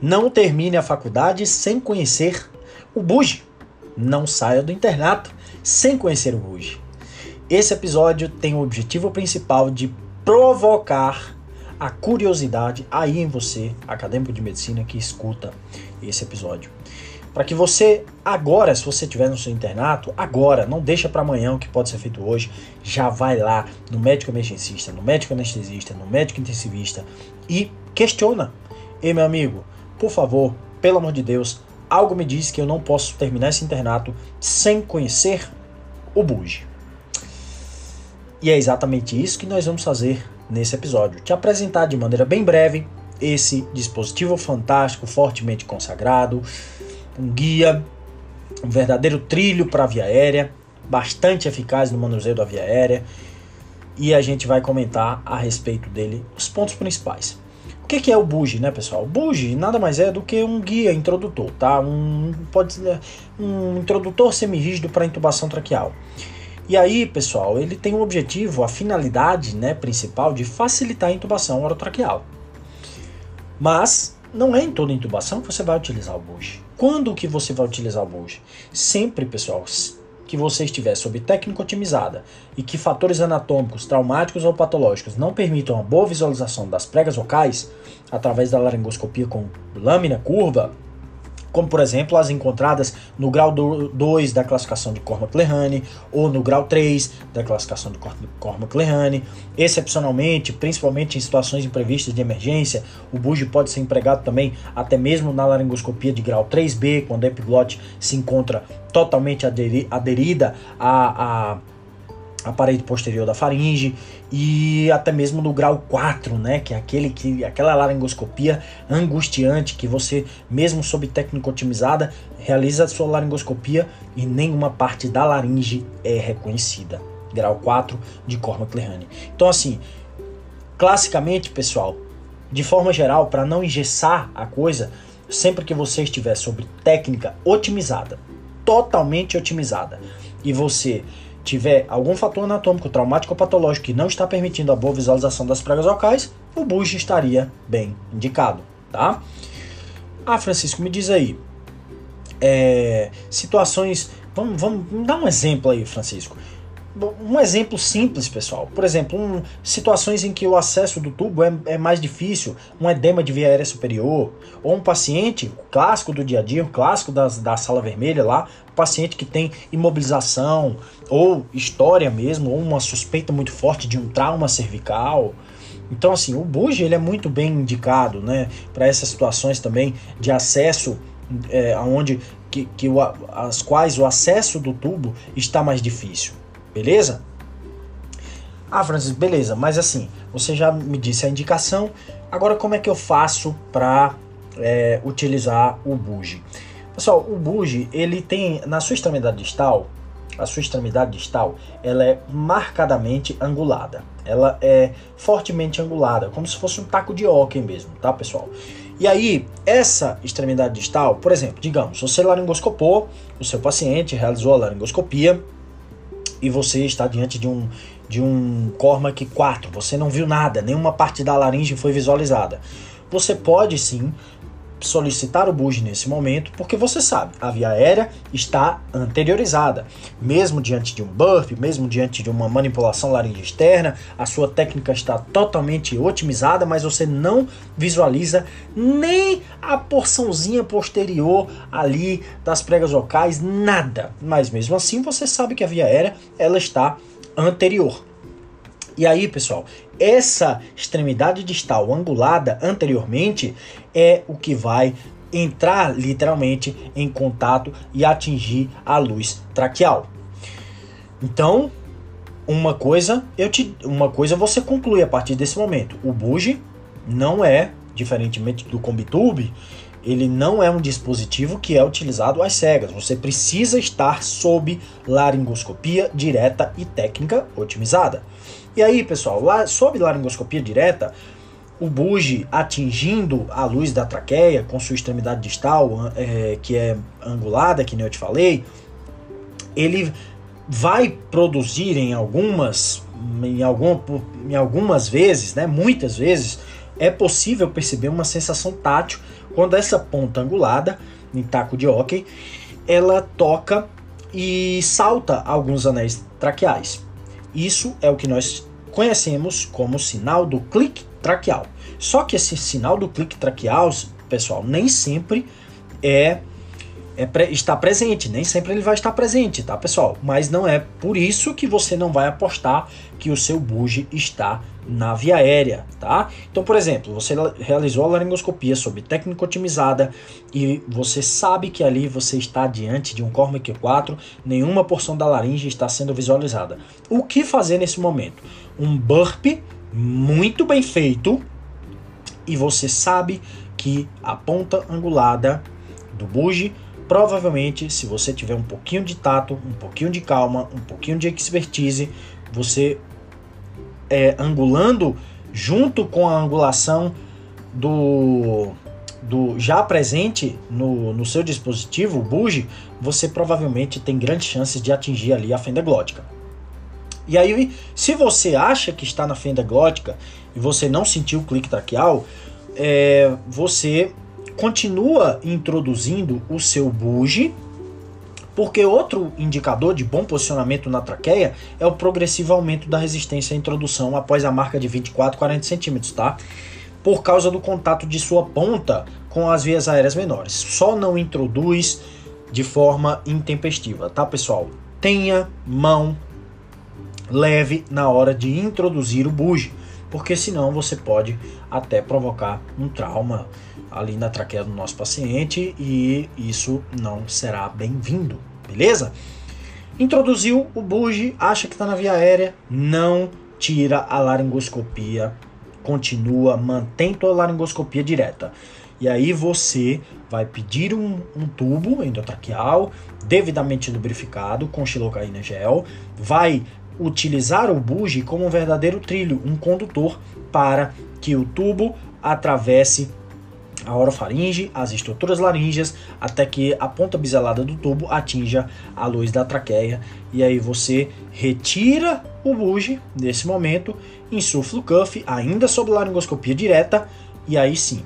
Não termine a faculdade sem conhecer o Buge. Não saia do internato sem conhecer o Buge. Esse episódio tem o objetivo principal de provocar a curiosidade aí em você, acadêmico de medicina que escuta esse episódio. Para que você agora, se você estiver no seu internato, agora, não deixa para amanhã o que pode ser feito hoje, já vai lá no médico emergencista, no médico anestesista, no médico intensivista e questiona. Ei, meu amigo, por favor, pelo amor de Deus, algo me diz que eu não posso terminar esse internato sem conhecer o Buge. E é exatamente isso que nós vamos fazer nesse episódio. Te apresentar de maneira bem breve esse dispositivo fantástico, fortemente consagrado, um guia, um verdadeiro trilho para a via aérea, bastante eficaz no manuseio da via aérea. E a gente vai comentar a respeito dele os pontos principais. O que, que é o Buge, né, pessoal? O nada mais é do que um guia introdutor, tá? Um, pode um introdutor semirrígido para intubação traqueal. E aí, pessoal, ele tem o objetivo, a finalidade né, principal de facilitar a intubação orotraqueal. Mas não é em toda intubação que você vai utilizar o Buge. Quando que você vai utilizar o Buge? Sempre, pessoal, que você estiver sob técnica otimizada e que fatores anatômicos, traumáticos ou patológicos não permitam a boa visualização das pregas vocais através da laringoscopia com lâmina curva, como por exemplo as encontradas no grau 2 da classificação de Cormac-Lehane ou no grau 3 da classificação de Cormac-Lehane. Excepcionalmente, principalmente em situações imprevistas de emergência, o buge pode ser empregado também até mesmo na laringoscopia de grau 3B, quando a epiglote se encontra totalmente aderida a, a a parede posterior da faringe e até mesmo no grau 4, né, que é aquele que aquela laringoscopia angustiante que você mesmo sob técnica otimizada realiza a sua laringoscopia e nenhuma parte da laringe é reconhecida. Grau 4 de Cormac-Lehane. Então assim, classicamente, pessoal, de forma geral, para não engessar a coisa, sempre que você estiver sobre técnica otimizada, totalmente otimizada, e você tiver algum fator anatômico, traumático ou patológico que não está permitindo a boa visualização das pregas locais, o bujo estaria bem indicado, tá? Ah, Francisco, me diz aí, é, situações, vamos, vamos dar um exemplo aí, Francisco. Um exemplo simples, pessoal. Por exemplo, um, situações em que o acesso do tubo é, é, mais difícil, um edema de via aérea superior, ou um paciente clássico do dia a dia, um clássico das, da sala vermelha lá, paciente que tem imobilização ou história mesmo, ou uma suspeita muito forte de um trauma cervical. Então, assim, o buge ele é muito bem indicado né, para essas situações também de acesso, é, aonde que, que o, as quais o acesso do tubo está mais difícil. Beleza? Ah, Francis, beleza, mas assim, você já me disse a indicação. Agora, como é que eu faço para é, utilizar o buge? Pessoal, o buge, ele tem na sua extremidade distal, a sua extremidade distal, ela é marcadamente angulada. Ela é fortemente angulada, como se fosse um taco de hóquei mesmo, tá, pessoal? E aí, essa extremidade distal, por exemplo, digamos, você laringoscopou, o seu paciente realizou a laringoscopia e você está diante de um de um Cormac 4, você não viu nada, nenhuma parte da laringe foi visualizada. Você pode sim solicitar o buge nesse momento, porque você sabe, a via aérea está anteriorizada. Mesmo diante de um buff, mesmo diante de uma manipulação laringe externa, a sua técnica está totalmente otimizada, mas você não visualiza nem a porçãozinha posterior ali das pregas vocais, nada. Mas mesmo assim, você sabe que a via aérea ela está anterior. E aí, pessoal, essa extremidade distal angulada anteriormente é o que vai entrar literalmente em contato e atingir a luz traqueal. Então, uma coisa eu te, uma coisa você conclui a partir desse momento. O buge não é, diferentemente do Combitube, ele não é um dispositivo que é utilizado às cegas. Você precisa estar sob laringoscopia direta e técnica otimizada. E aí, pessoal, lá, sob laringoscopia direta, o buge atingindo a luz da traqueia com sua extremidade distal, é, que é angulada, que nem eu te falei, ele vai produzir em algumas, em, algum, em algumas vezes, né, muitas vezes, é possível perceber uma sensação tátil Quando essa ponta angulada, em taco de hóquei, ela toca e salta alguns anéis traqueais. Isso é o que nós conhecemos como sinal do clique traqueal. Só que esse sinal do clique traqueal, pessoal, nem sempre é é, está presente, nem sempre ele vai estar presente, tá pessoal? Mas não é por isso que você não vai apostar que o seu buge está na via aérea, tá? Então, por exemplo, você realizou a laringoscopia sob técnica otimizada e você sabe que ali você está diante de um Cormac Q4, nenhuma porção da laringe está sendo visualizada. O que fazer nesse momento? Um burp muito bem feito e você sabe que a ponta angulada do buge provavelmente, se você tiver um pouquinho de tato, um pouquinho de calma, um pouquinho de expertise, você é, angulando junto com a angulação do, do já presente no, no seu dispositivo, o buge, você provavelmente tem grandes chances de atingir ali a fenda glótica. E aí, se você acha que está na fenda glótica e você não sentiu o clique traqueal, é, você continua introduzindo o seu buge, porque outro indicador de bom posicionamento na traqueia é o progressivo aumento da resistência à introdução após a marca de 24, 40 centímetros, tá? Por causa do contato de sua ponta com as vias aéreas menores. Só não introduz de forma intempestiva, tá, pessoal? Tenha mão leve na hora de introduzir o buge, porque senão você pode até provocar um trauma ali na traqueia do nosso paciente e isso não será bem-vindo, beleza? Introduziu o buge, acha que está na via aérea, não tira a laringoscopia, continua, mantém tua laringoscopia direta. E aí você vai pedir um, um tubo endotraqueal devidamente lubrificado com xilocaína gel, vai utilizar o buge como um verdadeiro trilho, um condutor para que o tubo atravesse a orofaringe, as estruturas laríngeas, até que a ponta biselada do tubo atinja a luz da traqueia. E aí você retira o buge nesse momento, insufla o cuff, ainda sob laringoscopia direta, e aí sim,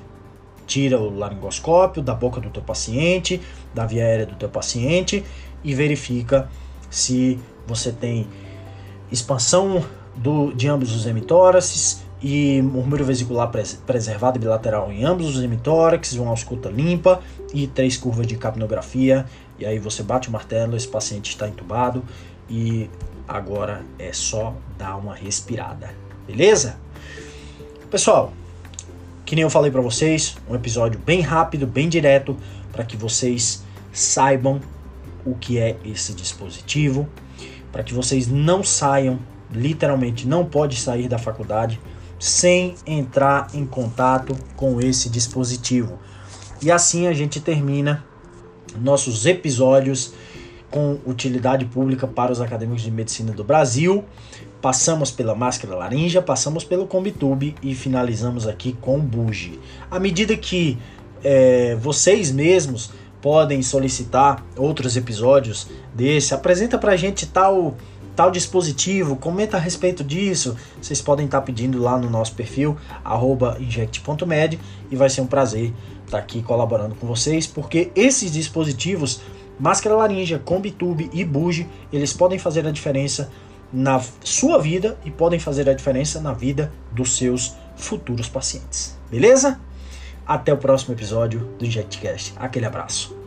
tira o laringoscópio da boca do teu paciente, da via aérea do teu paciente e verifica se você tem expansão do, de ambos os hemitóraces, e murmúrio vesicular preservado bilateral em ambos os hemitórax, uma ausculta limpa e três curvas de capnografia. E aí você bate o martelo, esse paciente está entubado e agora é só dar uma respirada. Beleza? Pessoal, que nem eu falei para vocês, um episódio bem rápido, bem direto, para que vocês saibam o que é esse dispositivo, para que vocês não saiam, literalmente não pode sair da faculdade sem entrar em contato com esse dispositivo. E assim a gente termina nossos episódios com utilidade pública para os acadêmicos de medicina do Brasil. Passamos pela máscara laringe, passamos pelo Combitube e finalizamos aqui com o Buge. À medida que é, vocês mesmos podem solicitar outros episódios desse, apresenta pra gente tal tal dispositivo, comenta a respeito disso. Vocês podem estar pedindo lá no nosso perfil, inject.med, e vai ser um prazer estar aqui colaborando com vocês, porque esses dispositivos, máscara laringe, Combitube e Buge, eles podem fazer a diferença na sua vida e podem fazer a diferença na vida dos seus futuros pacientes. Beleza? Até o próximo episódio do InjectCast. Aquele abraço.